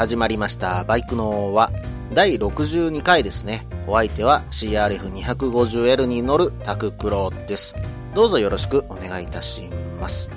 始まりました。バイクのは第62回ですね。お相手は CRF250L に乗るタククロです。どうぞよろしくお願いいたします。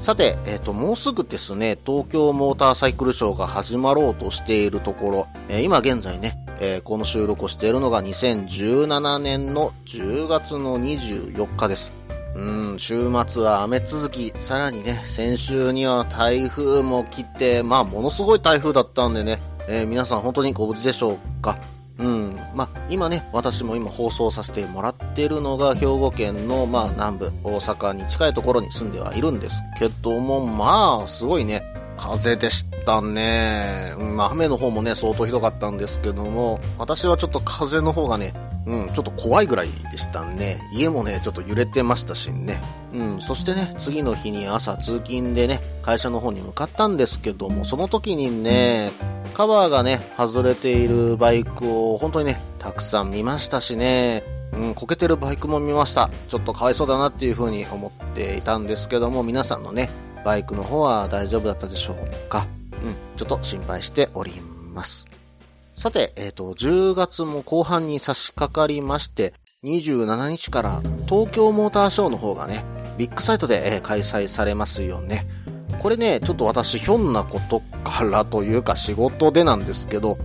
さて、えっ、と、もうすぐですね、東京モーターサイクルショーが始まろうとしているところ、えー今現在ね、えーこの収録をしているのが2017年の10月の24日です。うん、週末は雨続き、さらにね、先週には台風も来て、まあ、ものすごい台風だったんでね、えー皆さん本当にご無事でしょうか。うん、まあ、今ね、私も今放送させてもらってるのが、兵庫県の、まあ、南部、大阪に近いところに住んではいるんですけども、まあ、すごいね、風でしたね。うん、まあ、雨の方もね、相当ひどかったんですけども、私はちょっと風の方がね、うん、ちょっと怖いぐらいでしたね。家もね、ちょっと揺れてましたしね。うん、そしてね、次の日に朝通勤でね、会社の方に向かったんですけども、その時にね、カバーがね、外れているバイクを本当にね、たくさん見ましたしね、うん、こけてるバイクも見ました。ちょっとかわいそうだなっていう風に思っていたんですけども、皆さんのね、バイクの方は大丈夫だったでしょうか？うん、ちょっと心配しております。さて、えっ、と、10月も後半に差し掛かりまして、27日から東京モーターショーの方がね、ビッグサイトで、えー開催されますよね。これね、ちょっと私、ひょんなことからというか仕事でなんですけど、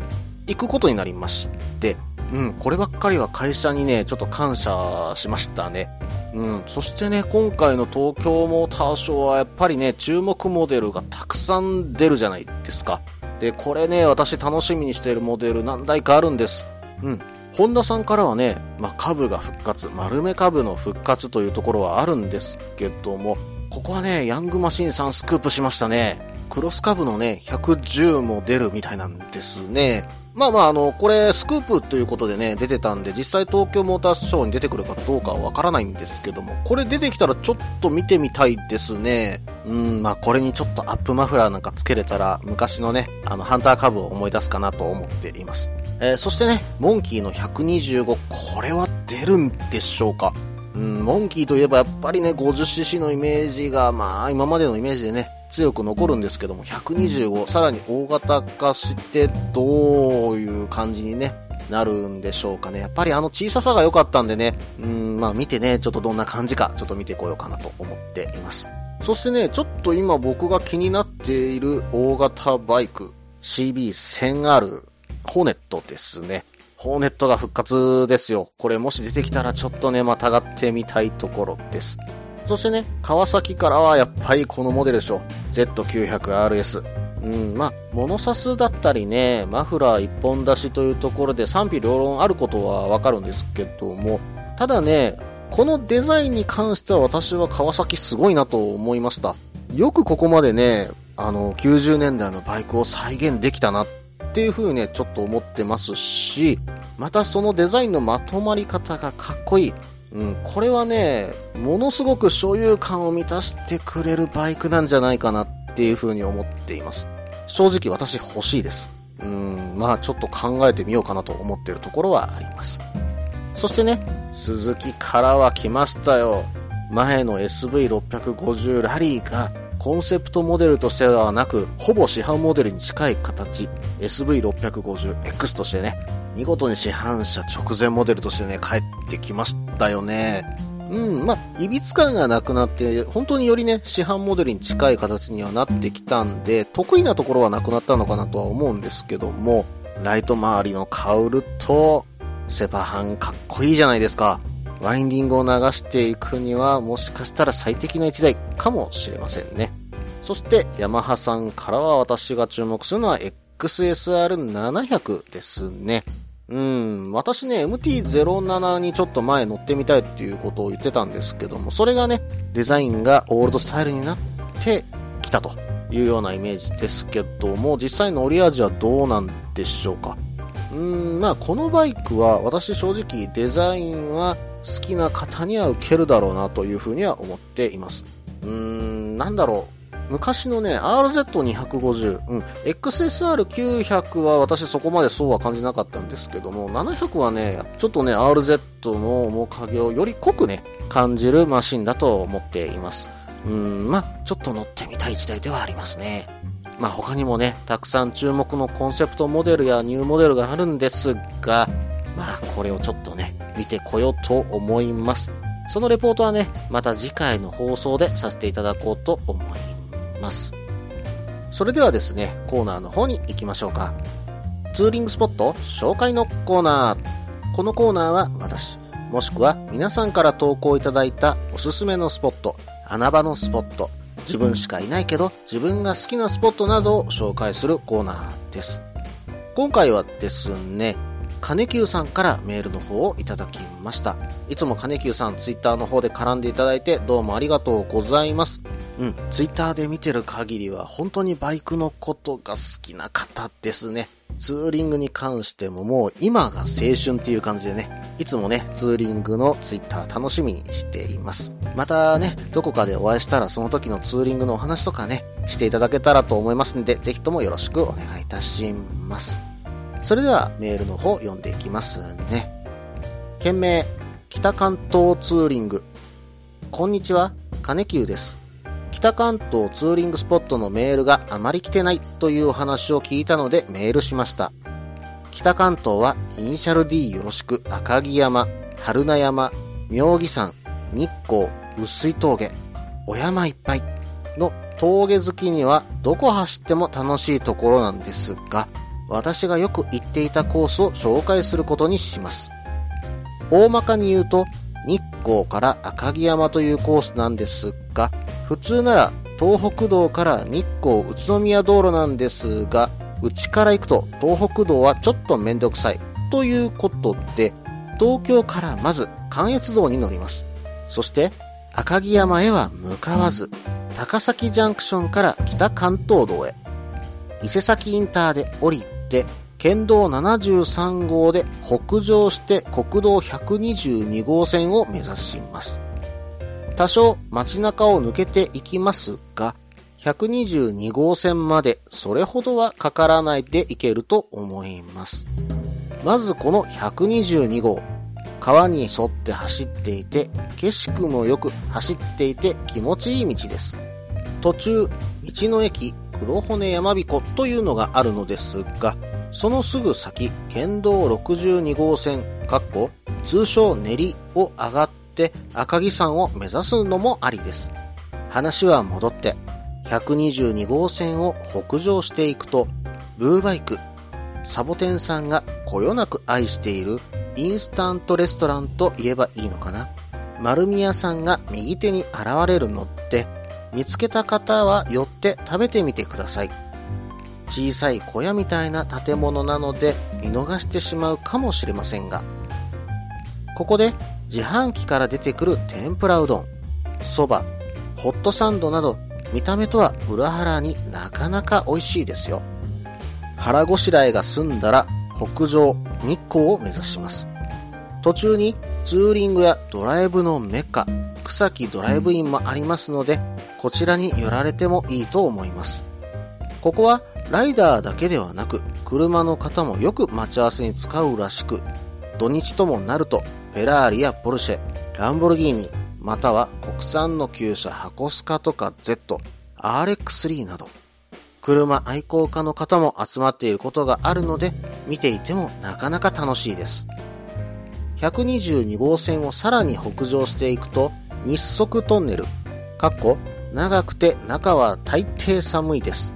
行くことになりまして、うん、こればっかりは会社にね、ちょっと感謝しましたね。うん、そしてね、今回の東京モーターショーはやっぱりね、注目モデルがたくさん出るじゃないですか。で、これね、私楽しみにしているモデル何台かあるんです。うん。ホンダさんからはね、まあ、株が復活、丸め株の復活というところはあるんですけども、ここはね、ヤングマシンさんスクープしましたね。クロス株のね、110も出るみたいなんですね。まあまあ、あの、これ、スクープということでね、出てたんで、実際東京モーターショーに出てくるかどうかはわからないんですけども、これ出てきたらちょっと見てみたいですね。うん、まあこれにちょっとアップマフラーなんかつけれたら、昔のね、あの、ハンター株を思い出すかなと思っています。えーそしてね、モンキーの125、これは出るんでしょうか？うん、モンキーといえばやっぱりね、50cc のイメージが、まあ、今までのイメージでね、強く残るんですけども、125、さらに大型化して、どういう感じにね、なるんでしょうかね。やっぱりあの小ささが良かったんでね、うん、まあ見てね、ちょっとどんな感じか、ちょっと見てこようかなと思っています。そしてね、ちょっと今僕が気になっている大型バイク、CB1000R、ホーネットですね。ホーネットが復活ですよ。これもし出てきたらちょっとね、またがってみたいところです。そしてね、川崎からはやっぱりこのモデルでしょ。Z900RS。うん、まあ、モノサスだったりね、マフラー一本出しというところで賛否両論あることはわかるんですけども、ただね、このデザインに関しては私は川崎すごいなと思いました。よくここまでね、あの、90年代のバイクを再現できたなっていう風にね、ちょっと思ってますし、またそのデザインのまとまり方がかっこいい。うん、これはね、ものすごく所有感を満たしてくれるバイクなんじゃないかなっていう風に思っています。正直私欲しいです。うん、まあちょっと考えてみようかなと思ってるところはあります。そしてね、鈴木からは来ましたよ。前の SV650 ラリーがコンセプトモデルとしてではなく、ほぼ市販モデルに近い形、SV650X としてね、見事に市販車直前モデルとしてね、帰ってきましたよね。うん、まあ、いびつ感がなくなって、本当によりね、市販モデルに近い形にはなってきたんで、得意なところはなくなったのかなとは思うんですけども、ライト周りのカウルと、セパハンかっこいいじゃないですか。ワインディングを流していくには、もしかしたら最適な一台かもしれませんね。そして、ヤマハさんからは私が注目するのは XSR700 ですね。うん、私ね、MT-07 にちょっと前乗ってみたいっていうことを言ってたんですけども、それがね、デザインがオールドスタイルになってきたというようなイメージですけども、実際乗り味はどうなんでしょうか？うん、まあこのバイクは私正直デザインは好きな方には受けるだろうなというふうには思っています。うーん、なんだろう。昔のね、RZ250、うん、XSR900 は私そこまでそうは感じなかったんですけども、700はね、ちょっとね、RZ の面影をより濃くね、感じるマシンだと思っています。うん、まあ、ちょっと乗ってみたい時代ではありますね。まあ他にもね、たくさん注目のコンセプトモデルやニューモデルがあるんですが、まあこれをちょっとね、見てこようと思います。そのレポートはね、また次回の放送でさせていただこうと思います。ますそれではですね、コーナーの方に行きましょうか。ツーリングスポット紹介のコーナー。このコーナーは私、もしくは皆さんから投稿いただいたおすすめのスポット、穴場のスポット、自分しかいないけど自分が好きなスポットなどを紹介するコーナーです。今回はですね、金久さんからメールの方をいただきました。いつも金久さんツイッターの方で絡んでいただいてどうもありがとうございます。うん、ツイッターで見てる限りは本当にバイクのことが好きな方ですね。ツーリングに関してももう今が青春っていう感じでね、いつもね、ツーリングのツイッター楽しみにしています。またね、どこかでお会いしたらその時のツーリングのお話とかね、していただけたらと思いますので、ぜひともよろしくお願いいたします。それではメールの方読んでいきますね。件名、北関東ツーリング。こんにちは、金久です。北関東ツーリングスポットのメールがあまり来てないというお話を聞いたのでメールしました。北関東はイニシャル D よろしく赤城山、春名山、妙義山、日光、薄い峠、お山いっぱいの峠好きにはどこ走っても楽しいところなんですが、私がよく行っていたコースを紹介することにします。大まかに言うと、日光から赤城山というコースなんですが、普通なら東北道から日光宇都宮道路なんですが、内から行くと東北道はちょっとめんどくさい。ということで、東京からまず関越道に乗ります。そして赤城山へは向かわず、高崎ジャンクションから北関東道へ。伊勢崎インターで降りて、県道73号で北上して国道122号線を目指します。多少街中を抜けていきますが、122号線までそれほどはかからないでいけると思います。まずこの122号、川に沿って走っていて、景色もよく走っていて気持ちいい道です。途中、道の駅黒骨山彦というのがあるのですが、そのすぐ先、県道62号線、かっこ通称練りを上がって赤城山を目指すのもありです。話は戻って、122号線を北上していくと、ブーバイク、サボテンさんがこよなく愛しているインスタントレストランと言えばいいのかな。丸宮さんが右手に現れるのって、見つけた方は寄って食べてみてください。小さい小屋みたいな建物なので見逃してしまうかもしれませんが、ここで自販機から出てくる天ぷらうどん、そば、ホットサンドなど見た目とは裏腹になかなか美味しいですよ。腹ごしらえが済んだら北上、日光を目指します。途中にツーリングやドライブのメッカ、草木ドライブインもありますので、こちらに寄られてもいいと思います。ここはライダーだけではなく、車の方もよく待ち合わせに使うらしく、土日ともなると、フェラーリやポルシェ、ランボルギーニ、または国産の旧車箱スカとか Z、RX3 など、車愛好家の方も集まっていることがあるので、見ていてもなかなか楽しいです。122号線をさらに北上していくと、日足トンネル、かっこ長くて中は大抵寒いです。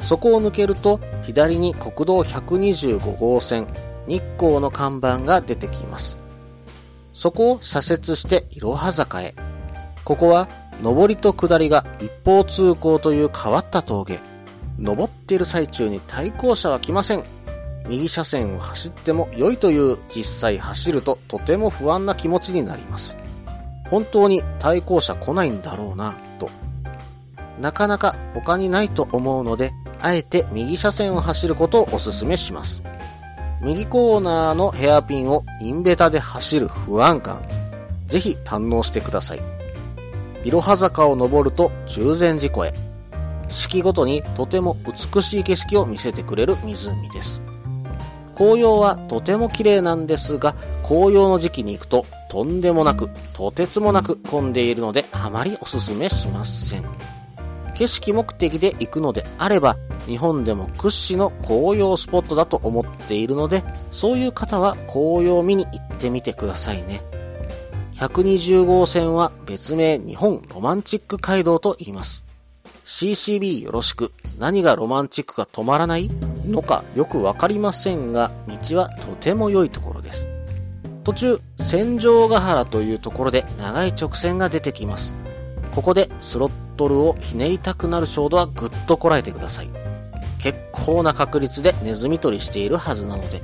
そこを抜けると左に国道125号線日光の看板が出てきます。そこを左折していろは坂へ。ここは上りと下りが一方通行という変わった峠。登っている最中に対向車は来ません。右車線を走っても良いという実際走るととても不安な気持ちになります。本当に対向車来ないんだろうな、と。なかなか他にないと思うので、あえて右車線を走ることをお勧めします。右コーナーのヘアピンをインベタで走る不安感、ぜひ堪能してください。いろは坂を登ると中禅寺湖へ。四季ごとにとても美しい景色を見せてくれる湖です。紅葉はとても綺麗なんですが、紅葉の時期に行くととんでもなく、とてつもなく混んでいるのであまりおすすめしません。景色目的で行くのであれば、日本でも屈指の紅葉スポットだと思っているので、そういう方は紅葉を見に行ってみてくださいね。120号線は別名日本ロマンチック街道と言います。CCB よろしく何がロマンチックか止まらない？のかよくわかりませんが、道はとても良いところです。途中、戦場ヶ原というところで長い直線が出てきます。ここでスロットルをひねりたくなる衝動はぐっとこらえてください。結構な確率でネズミ捕りしているはずなので。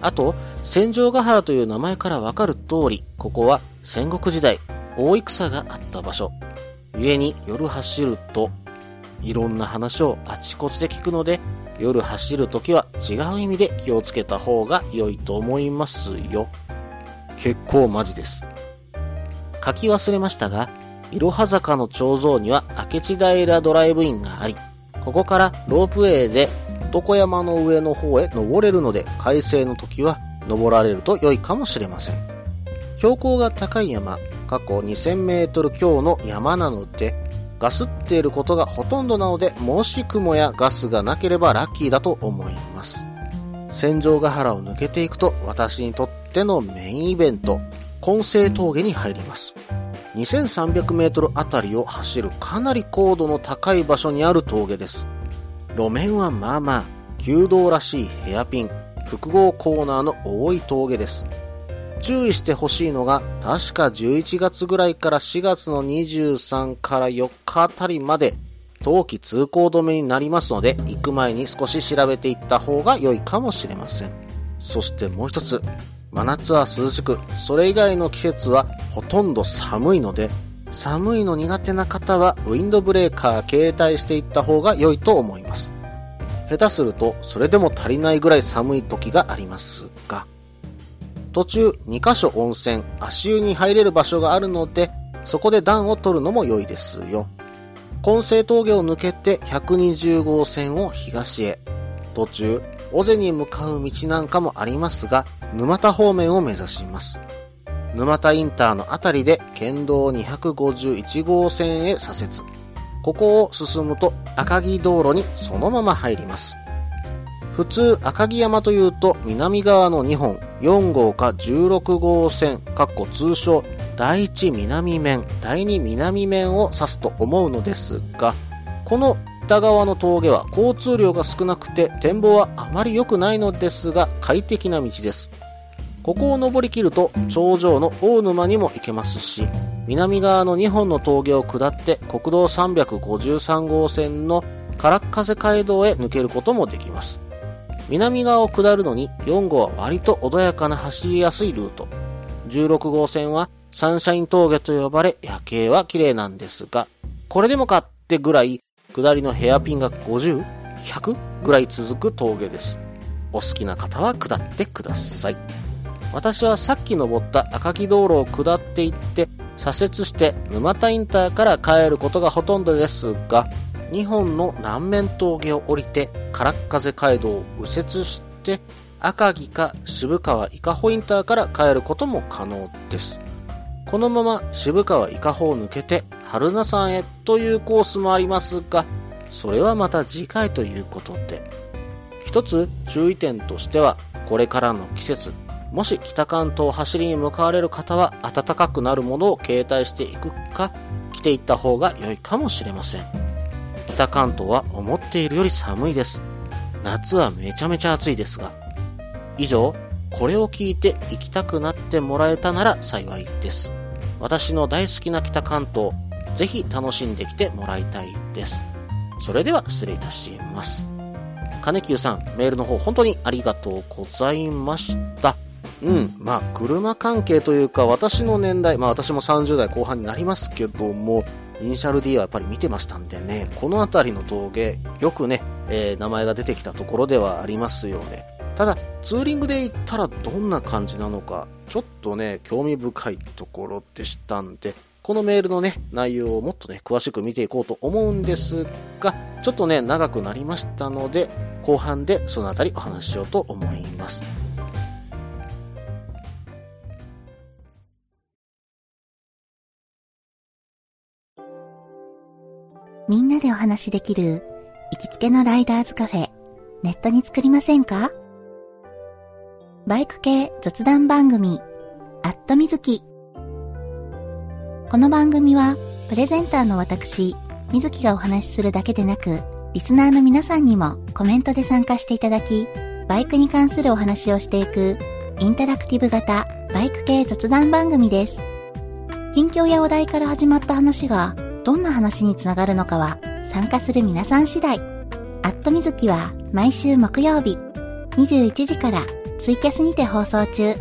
あと、戦場ヶ原という名前からわかる通り、ここは戦国時代、大戦があった場所。故に夜走ると、いろんな話をあちこちで聞くので、夜走るときは違う意味で気をつけた方が良いと思いますよ。結構マジです。書き忘れましたが、いろは坂の頂上には明智平ドライブインがあり、ここからロープウェイで男山の上の方へ登れるので、快晴の時は登られると良いかもしれません。標高が高い山、過去2000メートル強の山なので、ガスっていることがほとんどなので、もし雲やガスがなければラッキーだと思います。戦場ヶ原を抜けていくと、私にとってのメインイベント、根性峠に入ります。2300メートルあたりを走るかなり高度の高い場所にある峠です。路面はまあまあ、弓道らしいヘアピン、複合コーナーの多い峠です。注意してほしいのが、確か11月ぐらいから4月の23から4日あたりまで、冬季通行止めになりますので、行く前に少し調べていった方が良いかもしれません。そしてもう一つ、真夏は涼しく、それ以外の季節はほとんど寒いので、寒いの苦手な方はウィンドブレーカー携帯していった方が良いと思います。下手するとそれでも足りないぐらい寒い時がありますが、途中2カ所温泉、足湯に入れる場所があるので、そこで暖を取るのも良いですよ。根性峠を抜けて120号線を東へ。途中、尾瀬に向かう道なんかもありますが、沼田方面を目指します。沼田インターのあたりで県道251号線へ左折。ここを進むと赤城道路にそのまま入ります。普通赤城山というと南側の2本4号か16号線かっこ通称第1南面第2南面を指すと思うのですがこの北側の峠は交通量が少なくて展望はあまり良くないのですが快適な道ですここを登りきると頂上の大沼にも行けますし南側の2本の峠を下って国道353号線の空っ風街道へ抜けることもできます南側を下るのに4号は割と穏やかな走りやすいルート。16号線はサンシャイン峠と呼ばれ夜景は綺麗なんですが、これでもかってぐらい下りのヘアピンが 50?100? ぐらい続く峠です。お好きな方は下ってください。私はさっき登った赤城道路を下っていって左折して沼田インターから帰ることがほとんどですが、2本の南面峠を降りて空っ風街道を右折して赤城か渋川伊香保インターから帰ることも可能です。このまま渋川伊香保を抜けて春名山へというコースもありますが、それはまた次回ということで。一つ注意点としては、これからの季節、もし北関東を走りに向かわれる方は暖かくなるものを携帯していくか、着ていった方が良いかもしれません。北関東は思っているより寒いです。夏はめちゃめちゃ暑いですが。以上、これを聞いて行きたくなってもらえたなら幸いです。私の大好きな北関東、ぜひ楽しんできてもらいたいです。それでは失礼いたします。金久さん、メールの方本当にありがとうございました。うん、まあ、車関係というか、私の年代、まあ私も30代後半になりますけども、イニシャル D はやっぱり見てましたんでね、この辺りの峠、よくね、えー、名前が出てきたところではありますよね。ただ、ツーリングで行ったらどんな感じなのか、ちょっとね、興味深いところでしたんで、このメールのね、内容をもっとね、詳しく見ていこうと思うんですが、ちょっとね、長くなりましたので、後半でそのあたりお話ししようと思います。みんなでお話しできる行きつけのライダーズカフェ、ネットに作りませんか？バイク系雑談番組、アットみずき。この番組は、プレゼンターの私、みずきがお話しするだけでなく、リスナーの皆さんにもコメントで参加していただき、バイクに関するお話をしていく、インタラクティブ型バイク系雑談番組です。近況やお題から始まった話が、どんな話につながるのかは参加する皆さん次第。アットみずきは毎週木曜日21時からツイキャスにて放送中。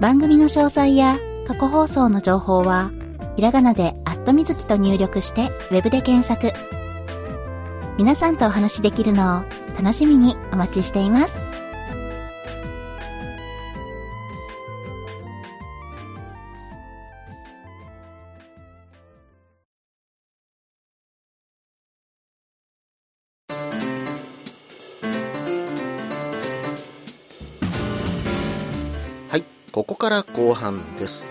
番組の詳細や過去放送の情報はひらがなでアットみずきと入力してウェブで検索。皆さんとお話しできるのを楽しみにお待ちしています。から後半です。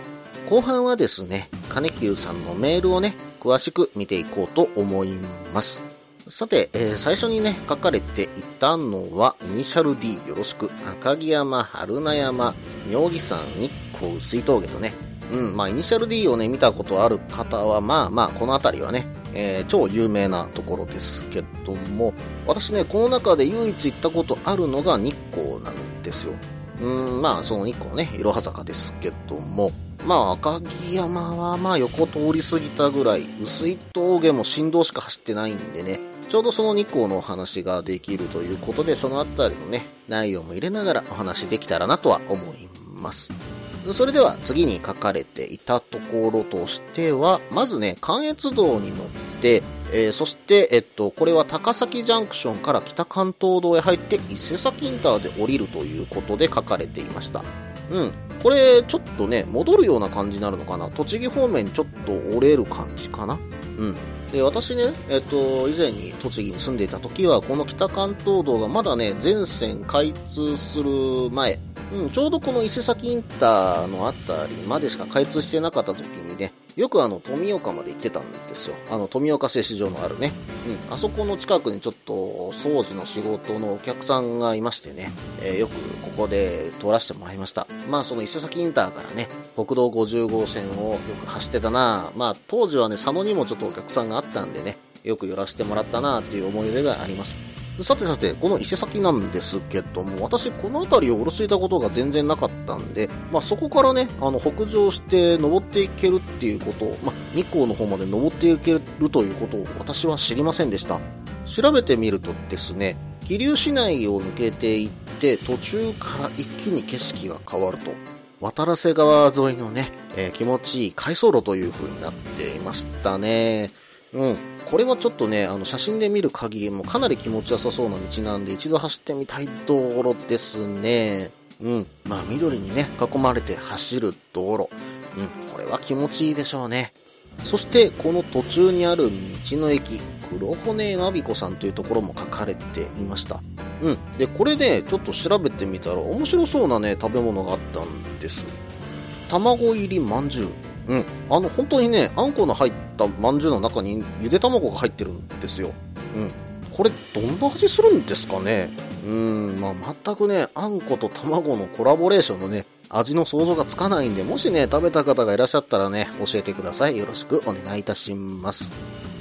後半はですね、金久さんのメールをね、詳しく見ていこうと思います。さて、えー、最初にね、書かれていたのは、イニシャル D よろしく、赤城山、春名山、妙義山、日光、水峠とね、うん、まあ、イニシャル D をね、見たことある方は、まあまあ、この辺りはね、えー、超有名なところですけども、私ね、この中で唯一行ったことあるのが日光なんですよ。うん、まあ、その2個ね、いろは坂ですけども、まあ、赤城山はまあ横通り過ぎたぐらい、薄い峠も振動しか走ってないんでね、ちょうどその2個のお話ができるということで、そのあたりのね、内容も入れながらお話できたらなとは思います。それでは次に書かれていたところとしては、まずね、関越道に乗って、えー、そして、えっと、これは高崎ジャンクションから北関東道へ入って伊勢崎インターで降りるということで書かれていました。うん。これ、ちょっとね、戻るような感じになるのかな？栃木方面ちょっと折れる感じかな？うん。で、私ね、えっと、以前に栃木に住んでいた時は、この北関東道がまだね、全線開通する前、うん、ちょうどこの伊勢崎インターのあたりまでしか開通してなかった時にね、よくあの、富岡まで行ってたんですよ。あの、富岡製糸場のあるね。うん。あそこの近くにちょっと、掃除の仕事のお客さんがいましてね、えー、よくここで通らせてもらいました。まあ、その伊勢崎インターからね、国道50号線をよく走ってたなまあ、当時はね、佐野にもちょっとお客さんがあったんでね、よく寄らせてもらったなっていう思い出があります。さてさて、この伊勢崎なんですけども、私、この辺りをうろついたことが全然なかったんで、まあ、そこからね、あの、北上して登っていけるっていうこと、まあ、日光の方まで登っていけるということを私は知りませんでした。調べてみるとですね、桐生市内を抜けていって、途中から一気に景色が変わると。渡良瀬川沿いのね、えー、気持ちいい回送路という風になっていましたね。うん。これはちょっとね、あの、写真で見る限りもかなり気持ちよさそうな道なんで、一度走ってみたいところですね。うん。まあ、緑にね、囲まれて走る道路。うん。これは気持ちいいでしょうね。そして、この途中にある道の駅、黒骨ナビコさんというところも書かれていました。うん。で、これね、ちょっと調べてみたら面白そうなね、食べ物があったんです。卵入りまんじゅう。うん。あの、本当にね、あんこの入ったまんじゅうの中にゆで卵が入ってるんですよ。うん。これ、どんな味するんですかねうん、まあ、全くね、あんこと卵のコラボレーションのね、味の想像がつかないんで、もしね、食べた方がいらっしゃったらね、教えてください。よろしくお願いいたします。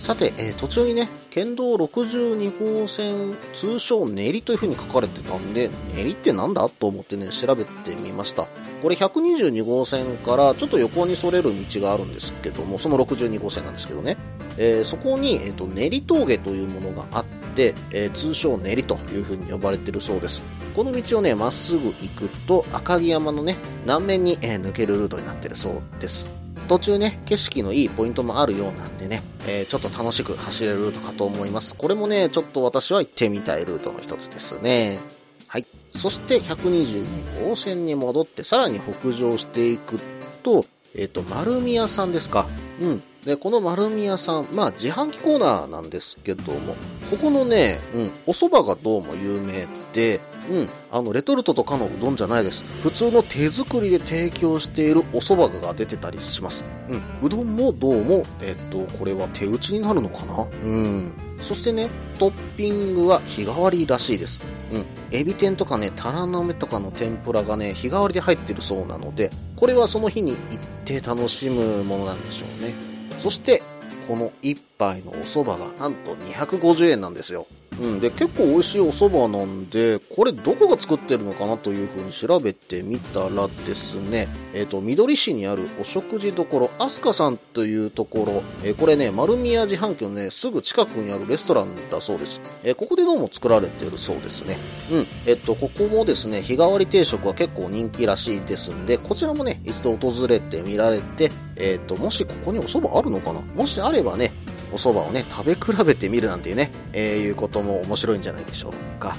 さて、えー、途中にね、県道62号線、通称練りという風に書かれてたんで、練りってなんだと思ってね、調べてみました。これ122号線からちょっと横にそれる道があるんですけども、その62号線なんですけどね、えー、そこに、えーと、練り峠というものがあって、えー、通称練りという風に呼ばれてるそうです。この道をね、まっすぐ行くと赤城山のね、南面に、え、抜けるルートになってるそうです。途中ね、景色のいいポイントもあるようなんでね、えー、ちょっと楽しく走れるルートかと思います。これもね、ちょっと私は行ってみたいルートの一つですね。はい。そして122号線に戻ってさらに北上していくと、えっ、ー、と、丸宮さんですか。うん。で、この丸宮さん、まあ自販機コーナーなんですけども、ここのね、うん、お蕎麦がどうも有名で、うん、あの、レトルトとかのうどんじゃないです。普通の手作りで提供しているお蕎麦が出てたりします。うん、うどんもどうも、えっ、と、これは手打ちになるのかな？うん。そしてね、トッピングは日替わりらしいです。うん。エビ天とかね、タラの芽とかの天ぷらがね、日替わりで入ってるそうなので、これはその日に行って楽しむものなんでしょうね。そして、この1杯のお蕎麦がなんと250円なんですよ。うん、で結構美味しいお蕎麦なんでこれどこが作ってるのかなというふうに調べてみたらですね、えっ、ー、と緑市にあるお食事処飛鳥さんというところ、えー、これね丸宮自販機のねすぐ近くにあるレストランだそうです、えー、ここでどうも作られてるそうですね。うん。えっとここもですね日替わり定食は結構人気らしいですんでこちらもね一度訪れてみられてえっともしここにお蕎麦あるのかな？もしあればねお蕎麦をね、食べ比べてみるなんていうね、えー、いうことも面白いんじゃないでしょうか。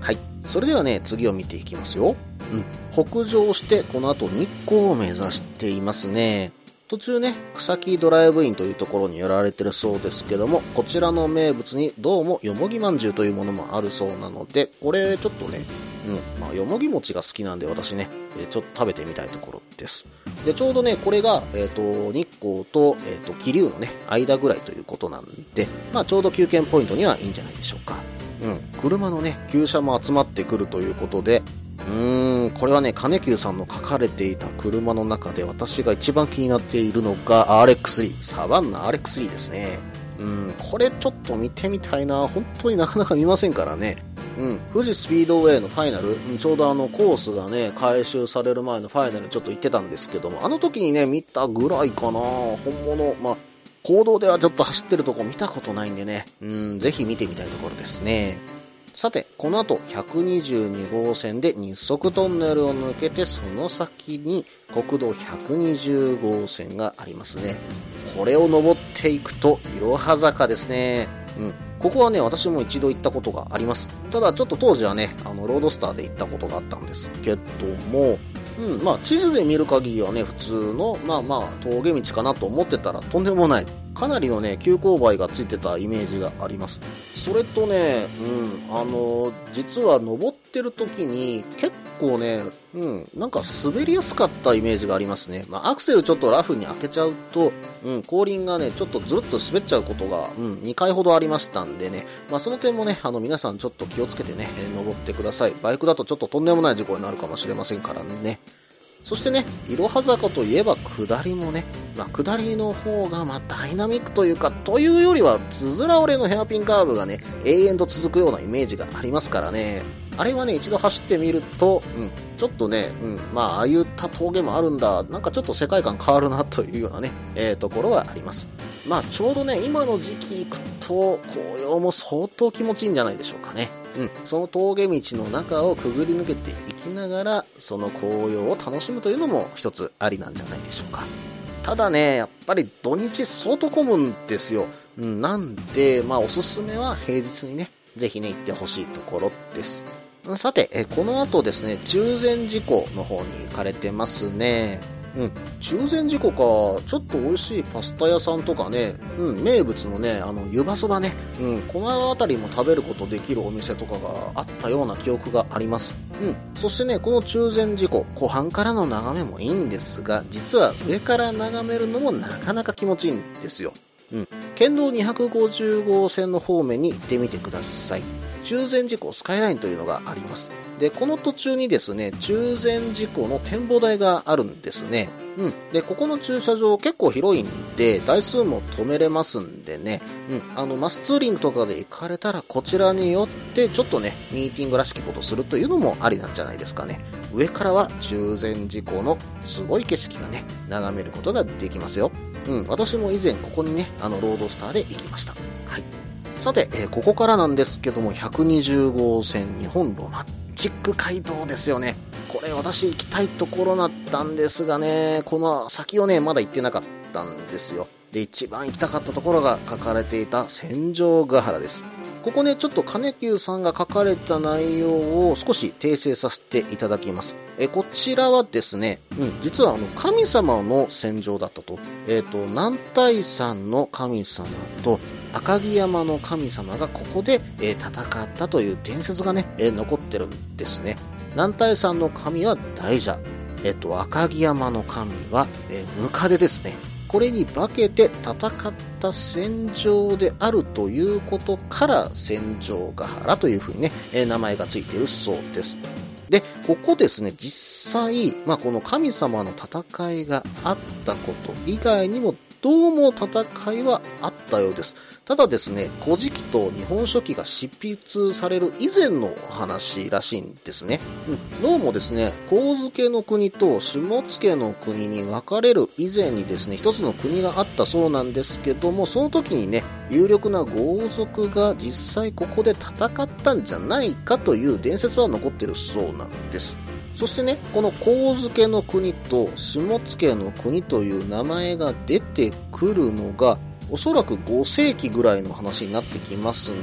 はい。それではね、次を見ていきますよ。うん。北上して、この後日光を目指していますね。途中ね、草木ドライブインというところに寄られてるそうですけども、こちらの名物にどうもよもぎまんじゅうというものもあるそうなので、これちょっとね、うん、まあ、よもぎ餅が好きなんで私ね、えちょっと食べてみたいところです。で、ちょうどね、これが、え、ー、と、日光と、え、ー、と、気流のね、間ぐらいということなんで、まあ、ちょうど休憩ポイントにはいいんじゃないでしょうか。うん、車のね、旧車も集まってくるということで、うーん、これはね、金久さんの書かれていた車の中で私が一番気になっているのが RX3、サバンナ RX3 ですね。うん、これちょっと見てみたいな。本当になかなか見ませんからね。うん、富士スピードウェイのファイナル、ちょうどあのコースがね、回収される前のファイナルちょっと行ってたんですけども、あの時にね、見たぐらいかな。本物、まあ、行動ではちょっと走ってるとこ見たことないんでね、うん、ぜひ見てみたいところですね。さて、この後122号線で日足トンネルを抜けてその先に国道120号線がありますね。これを登っていくと、いろは坂ですね。うん。ここはね、私も一度行ったことがあります。ただちょっと当時はね、あの、ロードスターで行ったことがあったんですけども、うん、まあ地図で見る限りはね、普通の、まあまあ峠道かなと思ってたらとんでもない。かなりのね、急勾配がついてたイメージがあります。それとね、うん、あの、実は登ってる時に結構ね、うん、なんか滑りやすかったイメージがありますね。まあ、アクセルちょっとラフに開けちゃうと、うん、後輪がね、ちょっとずるっと滑っちゃうことが、うん、2回ほどありましたんでね、まあ、その点もね、あの、皆さんちょっと気をつけてね、登ってください。バイクだとちょっととんでもない事故になるかもしれませんからね。そしてね、いろは坂といえば下りもね、まあ、下りの方がまダイナミックというか、というよりは、つづら折れのヘアピンカーブがね、永遠と続くようなイメージがありますからね、あれはね、一度走ってみると、うん、ちょっとね、うん、まあ、ああいった峠もあるんだ、なんかちょっと世界観変わるなというようなね、えー、ところはあります。まあ、ちょうどね、今の時期行くと、紅葉も相当気持ちいいんじゃないでしょうかね。うん、その峠道の中をくぐり抜けていきながら、その紅葉を楽しむというのも一つありなんじゃないでしょうか。ただね、やっぱり土日相当混むんですよ。うん、なんで、まあおすすめは平日にね、ぜひね、行ってほしいところです。さて、この後ですね、中禅寺湖の方に行かれてますね。うん、中禅寺湖か、ちょっと美味しいパスタ屋さんとかね、うん、名物のね、あの、湯葉そばね、うん、この辺りも食べることできるお店とかがあったような記憶があります。うん、そしてね、この中禅寺湖、湖畔からの眺めもいいんですが、実は上から眺めるのもなかなか気持ちいいんですよ。うん、県道250号線の方面に行ってみてください。中禅寺湖スカイラインというのがあります。で、この途中にですね、中禅寺湖の展望台があるんですね。うん。で、ここの駐車場結構広いんで、台数も止めれますんでね、うん。あの、マスツーリングとかで行かれたら、こちらによって、ちょっとね、ミーティングらしきことするというのもありなんじゃないですかね。上からは中禅寺湖のすごい景色がね、眺めることができますよ。うん。私も以前ここにね、あの、ロードスターで行きました。はい。さて、えー、ここからなんですけども、120号線日本ロマンチック街道ですよね。これ私行きたいところだったんですがね、この先をね、まだ行ってなかったんですよ。で、一番行きたかったところが書かれていた戦場ヶ原です。ここね、ちょっと金久さんが書かれた内容を少し訂正させていただきます。え、こちらはですね、うん、実はあの、神様の戦場だったと。えっ、ー、と、南大山の神様と赤城山の神様がここで、え、戦ったという伝説がね、え、残ってるんですね。南大山の神は大蛇。えっ、と、赤城山の神は、えムカデですね。これに化けて戦った戦場であるということから戦場ヶ原というふうにね、え名前がついているそうです。で、ここですね、実際、まあ、この神様の戦いがあったこと以外にも、どうも戦いはあったようです。ただですね、古事記と日本書紀が執筆される以前の話らしいんですね。うん、どうもですね、神付の国と下野の国に分かれる以前にですね、一つの国があったそうなんですけども、その時にね、有力な豪族が実際ここで戦ったんじゃないかという伝説は残ってるそうなんです。そしてね、この神付の国と下野の国という名前が出てくるのが、おそらく5世紀ぐらいの話になってきますの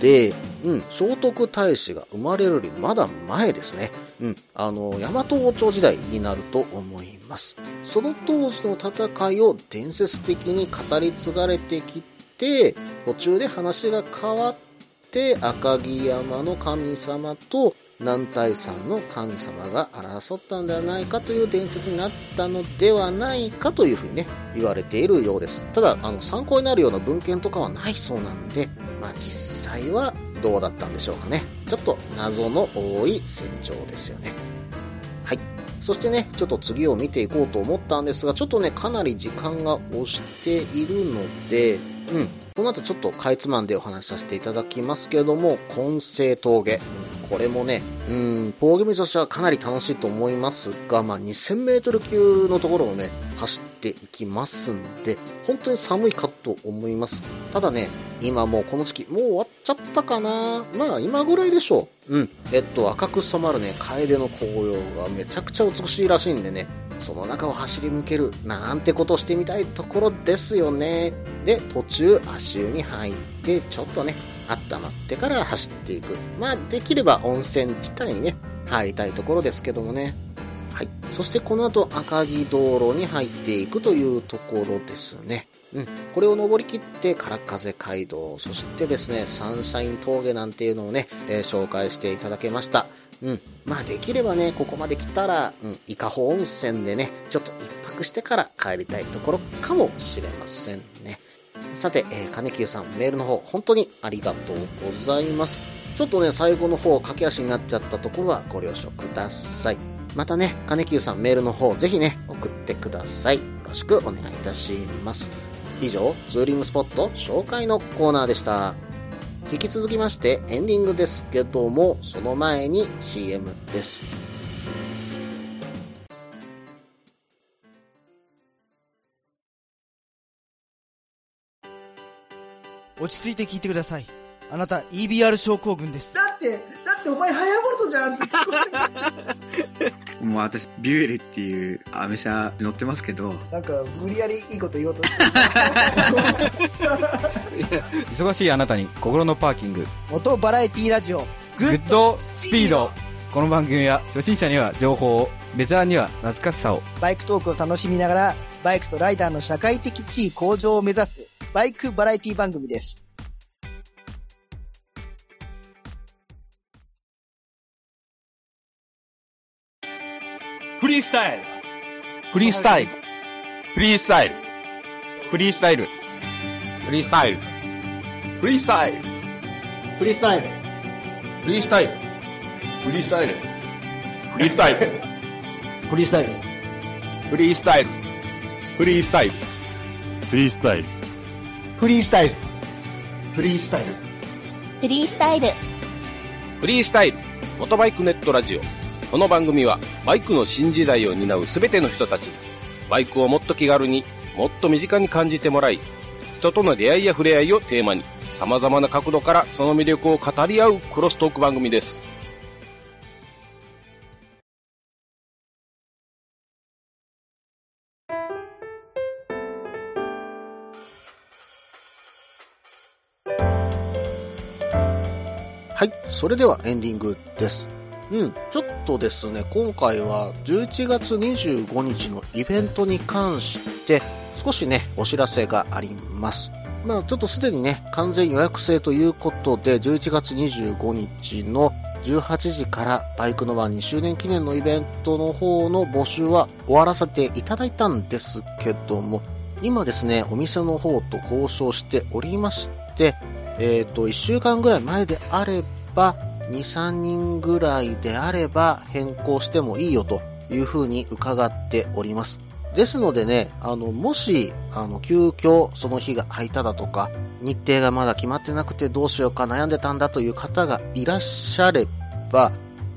で、うん、聖徳太子が生まれるよりまだ前ですね。うん、あの、大和王朝時代になると思います。その当時の戦いを伝説的に語り継がれてきて、途中で話が変わって、赤城山の神様と南大山の神様が争ったんではないかという伝説になったのではないかというふうにね、言われているようです。ただ、あの、参考になるような文献とかはないそうなんで、まあ実際はどうだったんでしょうかね。ちょっと謎の多い戦場ですよね。はい。そしてね、ちょっと次を見ていこうと思ったんですが、ちょっとね、かなり時間が押しているので、うん、この後ちょっとかいつまんでお話しさせていただきますけれども、根性峠。これもね、うん、ポーゲームとしてはかなり楽しいと思いますが、まあ、2000メートル級のところをね、走っていきますんで、本当に寒いかと思います。ただね、今もうこの時期、もう終わっちゃったかなまあ、今ぐらいでしょう。うん。えっと、赤く染まるね、楓の紅葉がめちゃくちゃ美しいらしいんでね、その中を走り抜けるなんてことをしてみたいところですよね。で、途中足湯に入って、ちょっとね、温まってから走っていく。まあ、できれば温泉自体にね、入りたいところですけどもね。はい。そしてこの後赤城道路に入っていくというところですね。うん。これを登り切って空風街道、そしてですね、サンシャイン峠なんていうのをね、えー、紹介していただけました。うん。まあできればね、ここまで来たら、うん、伊香保温泉でね、ちょっと一泊してから帰りたいところかもしれませんね。さて、えー、金久さん、メールの方、本当にありがとうございます。ちょっとね、最後の方、駆け足になっちゃったところはご了承ください。またね、金久さん、メールの方、ぜひね、送ってください。よろしくお願いいたします。以上、ツーリングスポット紹介のコーナーでした。引き続きましてエンディングですけども、その前に CM です。落ち着いて聞いてください。あなた EBR 症候群です。だって、だってお前ハヤボルトじゃんって もう私、ビュエルっていうアメ車乗ってますけど。なんか、無理やりいいこと言おうとして 忙しいあなたに心のパーキング。元バラエティラジオ、グッドスピード。この番組は初心者には情報を、ベテランには懐かしさを。バイクトークを楽しみながら、バイクとライダーの社会的地位向上を目指す、バイクバラエティ番組です。フリースタイルフリースタイルフリースタイルフリースタイルフリースタイル。フリースタイル。フリースタイル。フリースタイル。フリースタイル。フリースタイル。フリースタイル。フリースタイル。フリースタイル。フリースタイル。フリースタイル。フリースタイル。フリースタイル。フリースタイル。モトバイクネットラジオ。この番組はバイクの新時代を担う全ての人たち。バイクをもっと気軽にもっと身近に感じてもらい人との出会いや触れ合いをテーマに、様々な角度からその魅力を語り合うクロストーク番組です。はい、それではエンディングです。うん、ちょっとですね、今回は11月25日のイベントに関して少しね、お知らせがあります。まあちょっとすでにね、完全予約制ということで、11月25日の18時からバイクのワン2周年記念のイベントの方の募集は終わらせていただいたんですけども、今ですね、お店の方と交渉しておりまして、えっ、と、1週間ぐらい前であれば、2、3人ぐらいであれば変更してもいいよというふうに伺っております。ですのでね、あの、もし、あの、急遽その日が空いただとか、日程がまだ決まってなくてどうしようか悩んでたんだという方がいらっしゃれば、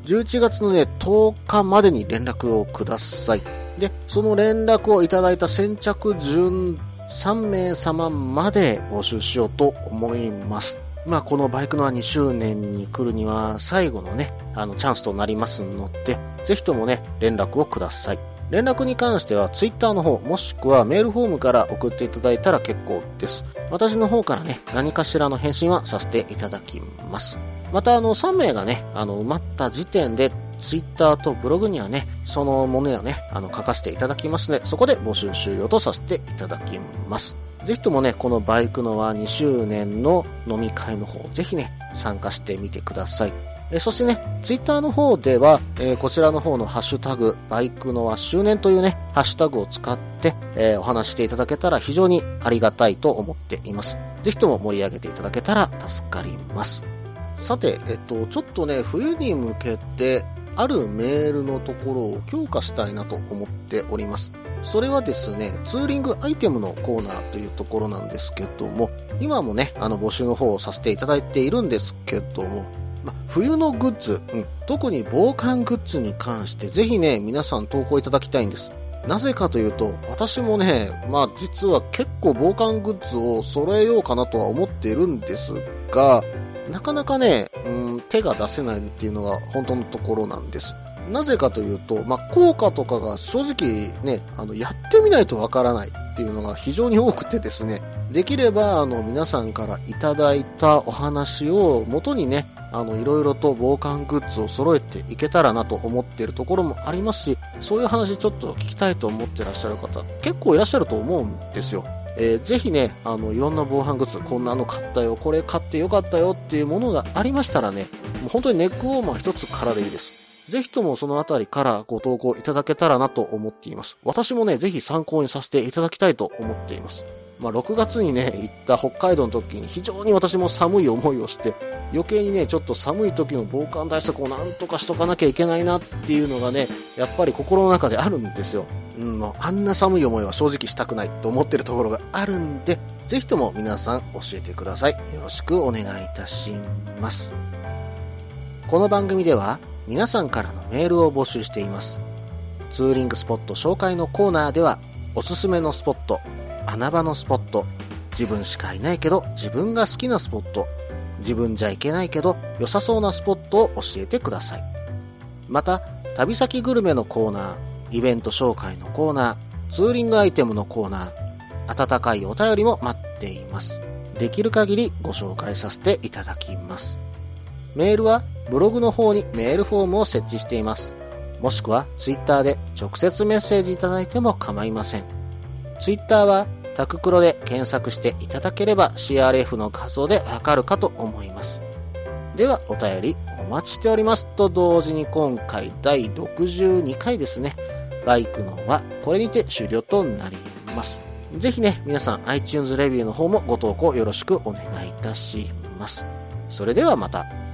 11月のね、10日までに連絡をください。で、その連絡をいただいた先着順3名様まで募集しようと思います。まあ、このバイクのは2周年に来るには最後のね、あの、チャンスとなりますので、ぜひともね、連絡をください。連絡に関しては Twitter の方、もしくはメールフォームから送っていただいたら結構です。私の方からね、何かしらの返信はさせていただきます。また、あの、3名がね、あの、埋まった時点で、Twitter とブログにはね、そのものをね、あの、書かせていただきますので、そこで募集終了とさせていただきます。ぜひともね、このバイクのは2周年の飲み会の方、ぜひね、参加してみてください。えそしてね、ツイッターの方では、えーこちらの方のハッシュタグ、バイクのは周年というね、ハッシュタグを使って、えーお話していただけたら非常にありがたいと思っています。ぜひとも盛り上げていただけたら助かります。さて、えっと、ちょっとね、冬に向けて、あるメールのところを強化したいなと思っております。それはですね、ツーリングアイテムのコーナーというところなんですけども、今もね、あの募集の方をさせていただいているんですけども、ま、冬のグッズ、うん、特に防寒グッズに関してぜひね、皆さん投稿いただきたいんです。なぜかというと、私もね、まあ実は結構防寒グッズを揃えようかなとは思っているんですが、なかなかね、うん、手が出せないっていうのが本当のところなんです。なぜかというと、まあ、効果とかが正直ね、あの、やってみないとわからないっていうのが非常に多くてですね、できれば、あの、皆さんからいただいたお話を元にね、あの、いろいろと防寒グッズを揃えていけたらなと思っているところもありますし、そういう話ちょっと聞きたいと思ってらっしゃる方、結構いらっしゃると思うんですよ。えーぜひね、あの、いろんな防犯グッズ、こんなの買ったよ、これ買ってよかったよっていうものがありましたらね、もう本当にネックウォーマー一つからでいいです。ぜひともそのあたりからご投稿いただけたらなと思っています。私もね、ぜひ参考にさせていただきたいと思っています。まあ、6月にね、行った北海道の時に非常に私も寒い思いをして、余計にね、ちょっと寒い時の防寒対策をなんとかしとかなきゃいけないなっていうのがね、やっぱり心の中であるんですよ。うん、あんな寒い思いは正直したくないと思ってるところがあるんで、ぜひとも皆さん教えてください。よろしくお願いいたします。この番組では皆さんからのメールを募集しています。ツーリングスポット紹介のコーナーでは、おすすめのスポット、穴場のスポット、自分しかいないけど自分が好きなスポット、自分じゃいけないけど良さそうなスポットを教えてください。また、旅先グルメのコーナー、イベント紹介のコーナー、ツーリングアイテムのコーナー、温かいお便りも待っています。できる限りご紹介させていただきます。メールはブログの方にメールフォームを設置しています。もしくはツイッターで直接メッセージいただいても構いません。ツイッターはタククロで検索していただければ CRF の画像でわかるかと思います。ではお便りお待ちしておりますと同時に今回第62回ですね。バイクのはこれにて終了となります。ぜひね、皆さん iTunes レビューの方もご投稿よろしくお願いいたします。それではまた。